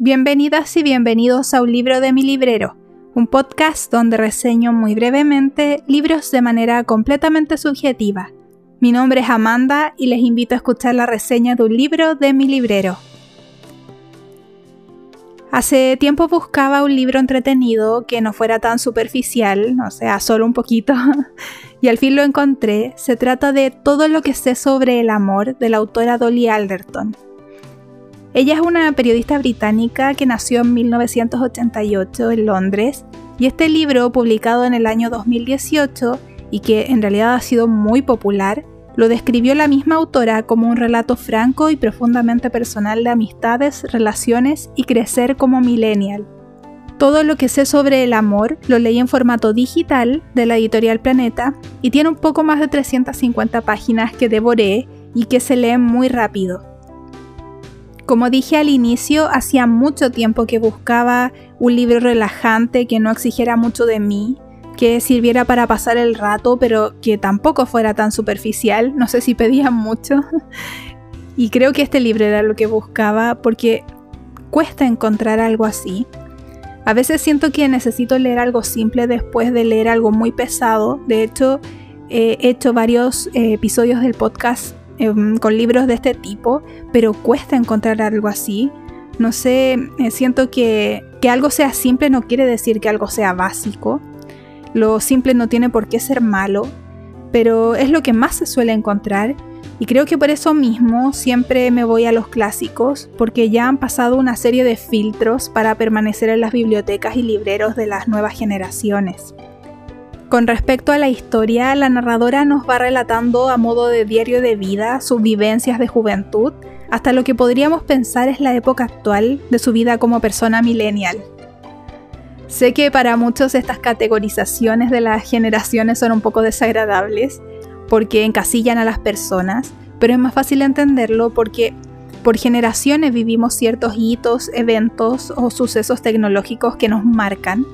Bienvenidas y bienvenidos a un libro de mi librero, un podcast donde reseño muy brevemente libros de manera completamente subjetiva. Mi nombre es Amanda y les invito a escuchar la reseña de un libro de mi librero. Hace tiempo buscaba un libro entretenido que no fuera tan superficial, o sea, solo un poquito, y al fin lo encontré. Se trata de Todo lo que sé sobre el amor de la autora Dolly Alderton. Ella es una periodista británica que nació en 1988 en Londres y este libro, publicado en el año 2018 y que en realidad ha sido muy popular, lo describió la misma autora como un relato franco y profundamente personal de amistades, relaciones y crecer como millennial. Todo lo que sé sobre el amor lo leí en formato digital de la editorial Planeta y tiene un poco más de 350 páginas que devoré y que se leen muy rápido. Como dije al inicio, hacía mucho tiempo que buscaba un libro relajante que no exigiera mucho de mí, que sirviera para pasar el rato, pero que tampoco fuera tan superficial. No sé si pedían mucho. y creo que este libro era lo que buscaba porque cuesta encontrar algo así. A veces siento que necesito leer algo simple después de leer algo muy pesado. De hecho, he hecho varios eh, episodios del podcast Em, con libros de este tipo, pero cuesta encontrar algo así. No sé, eh, siento que, que algo sea simple no quiere decir que algo sea básico. Lo simple no tiene por qué ser malo, pero es lo que más se suele encontrar y creo que por eso mismo siempre me voy a los clásicos, porque ya han pasado una serie de filtros para permanecer en las bibliotecas y libreros de las nuevas generaciones. Con respecto a la historia, la narradora nos va relatando a modo de diario de vida sus vivencias de juventud, hasta lo que podríamos pensar es la época actual de su vida como persona millennial. Sé que para muchos estas categorizaciones de las generaciones son un poco desagradables, porque encasillan a las personas, pero es más fácil entenderlo porque por generaciones vivimos ciertos hitos, eventos o sucesos tecnológicos que nos marcan.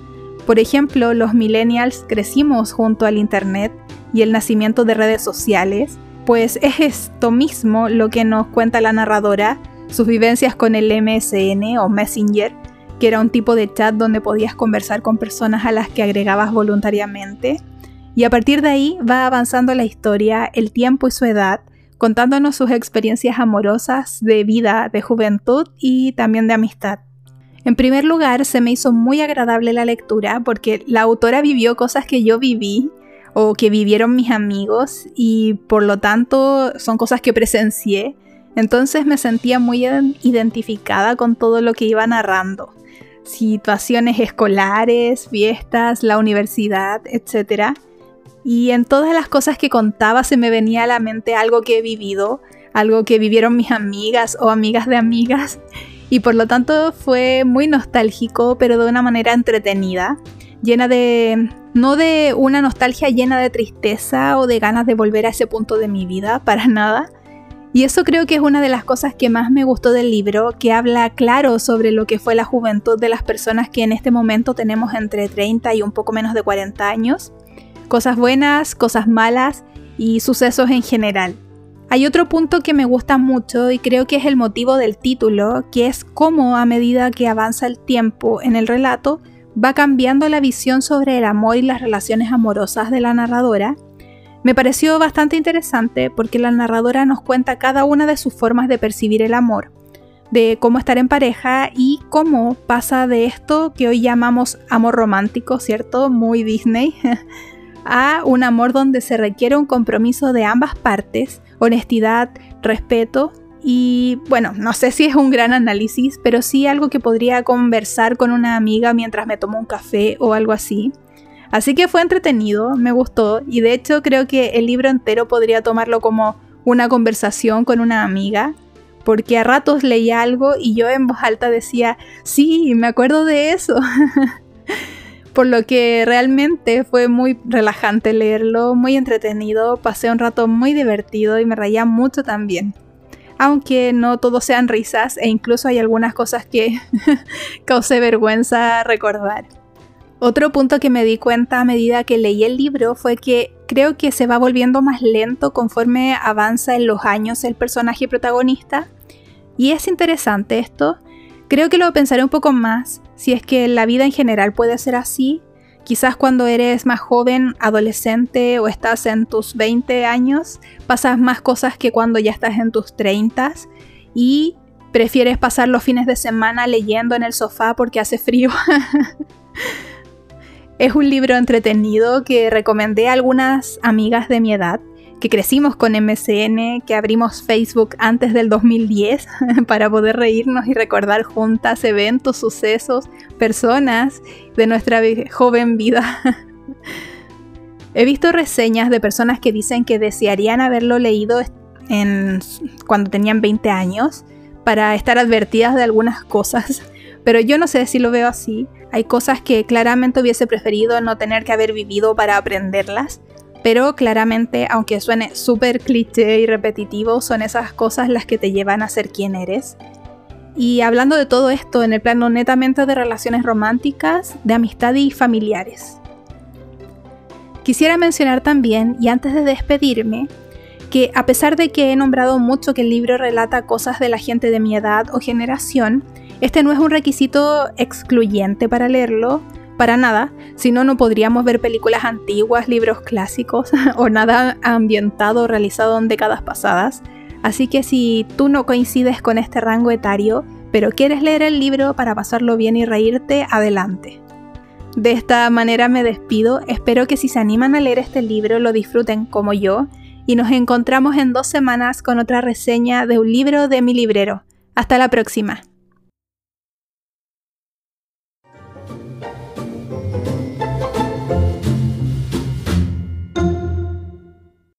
Por ejemplo, los millennials crecimos junto al Internet y el nacimiento de redes sociales, pues es esto mismo lo que nos cuenta la narradora, sus vivencias con el MSN o Messenger, que era un tipo de chat donde podías conversar con personas a las que agregabas voluntariamente. Y a partir de ahí va avanzando la historia, el tiempo y su edad, contándonos sus experiencias amorosas de vida, de juventud y también de amistad. En primer lugar, se me hizo muy agradable la lectura porque la autora vivió cosas que yo viví o que vivieron mis amigos y por lo tanto son cosas que presencié. Entonces me sentía muy identificada con todo lo que iba narrando. Situaciones escolares, fiestas, la universidad, etc. Y en todas las cosas que contaba se me venía a la mente algo que he vivido, algo que vivieron mis amigas o amigas de amigas y por lo tanto fue muy nostálgico, pero de una manera entretenida, llena de... no de una nostalgia llena de tristeza o de ganas de volver a ese punto de mi vida, para nada. Y eso creo que es una de las cosas que más me gustó del libro, que habla claro sobre lo que fue la juventud de las personas que en este momento tenemos entre 30 y un poco menos de 40 años. Cosas buenas, cosas malas y sucesos en general. Hay otro punto que me gusta mucho y creo que es el motivo del título, que es cómo a medida que avanza el tiempo en el relato, va cambiando la visión sobre el amor y las relaciones amorosas de la narradora. Me pareció bastante interesante porque la narradora nos cuenta cada una de sus formas de percibir el amor, de cómo estar en pareja y cómo pasa de esto que hoy llamamos amor romántico, ¿cierto? Muy Disney, a un amor donde se requiere un compromiso de ambas partes honestidad, respeto y bueno, no sé si es un gran análisis, pero sí algo que podría conversar con una amiga mientras me tomo un café o algo así. Así que fue entretenido, me gustó y de hecho creo que el libro entero podría tomarlo como una conversación con una amiga, porque a ratos leía algo y yo en voz alta decía, sí, me acuerdo de eso. por lo que realmente fue muy relajante leerlo, muy entretenido, pasé un rato muy divertido y me reía mucho también. Aunque no todos sean risas e incluso hay algunas cosas que causé vergüenza recordar. Otro punto que me di cuenta a medida que leí el libro fue que creo que se va volviendo más lento conforme avanza en los años el personaje protagonista. Y es interesante esto. Creo que lo pensaré un poco más si es que la vida en general puede ser así. Quizás cuando eres más joven, adolescente o estás en tus 20 años, pasas más cosas que cuando ya estás en tus 30 y prefieres pasar los fines de semana leyendo en el sofá porque hace frío. Es un libro entretenido que recomendé a algunas amigas de mi edad, que crecimos con MCN, que abrimos Facebook antes del 2010 para poder reírnos y recordar juntas eventos, sucesos, personas de nuestra joven vida. He visto reseñas de personas que dicen que desearían haberlo leído en, cuando tenían 20 años para estar advertidas de algunas cosas, pero yo no sé si lo veo así. Hay cosas que claramente hubiese preferido no tener que haber vivido para aprenderlas, pero claramente, aunque suene súper cliché y repetitivo, son esas cosas las que te llevan a ser quien eres. Y hablando de todo esto en el plano netamente de relaciones románticas, de amistad y familiares. Quisiera mencionar también, y antes de despedirme, que a pesar de que he nombrado mucho que el libro relata cosas de la gente de mi edad o generación, este no es un requisito excluyente para leerlo, para nada, si no, no podríamos ver películas antiguas, libros clásicos o nada ambientado o realizado en décadas pasadas. Así que si tú no coincides con este rango etario, pero quieres leer el libro para pasarlo bien y reírte, adelante. De esta manera me despido, espero que si se animan a leer este libro lo disfruten como yo y nos encontramos en dos semanas con otra reseña de un libro de mi librero. Hasta la próxima.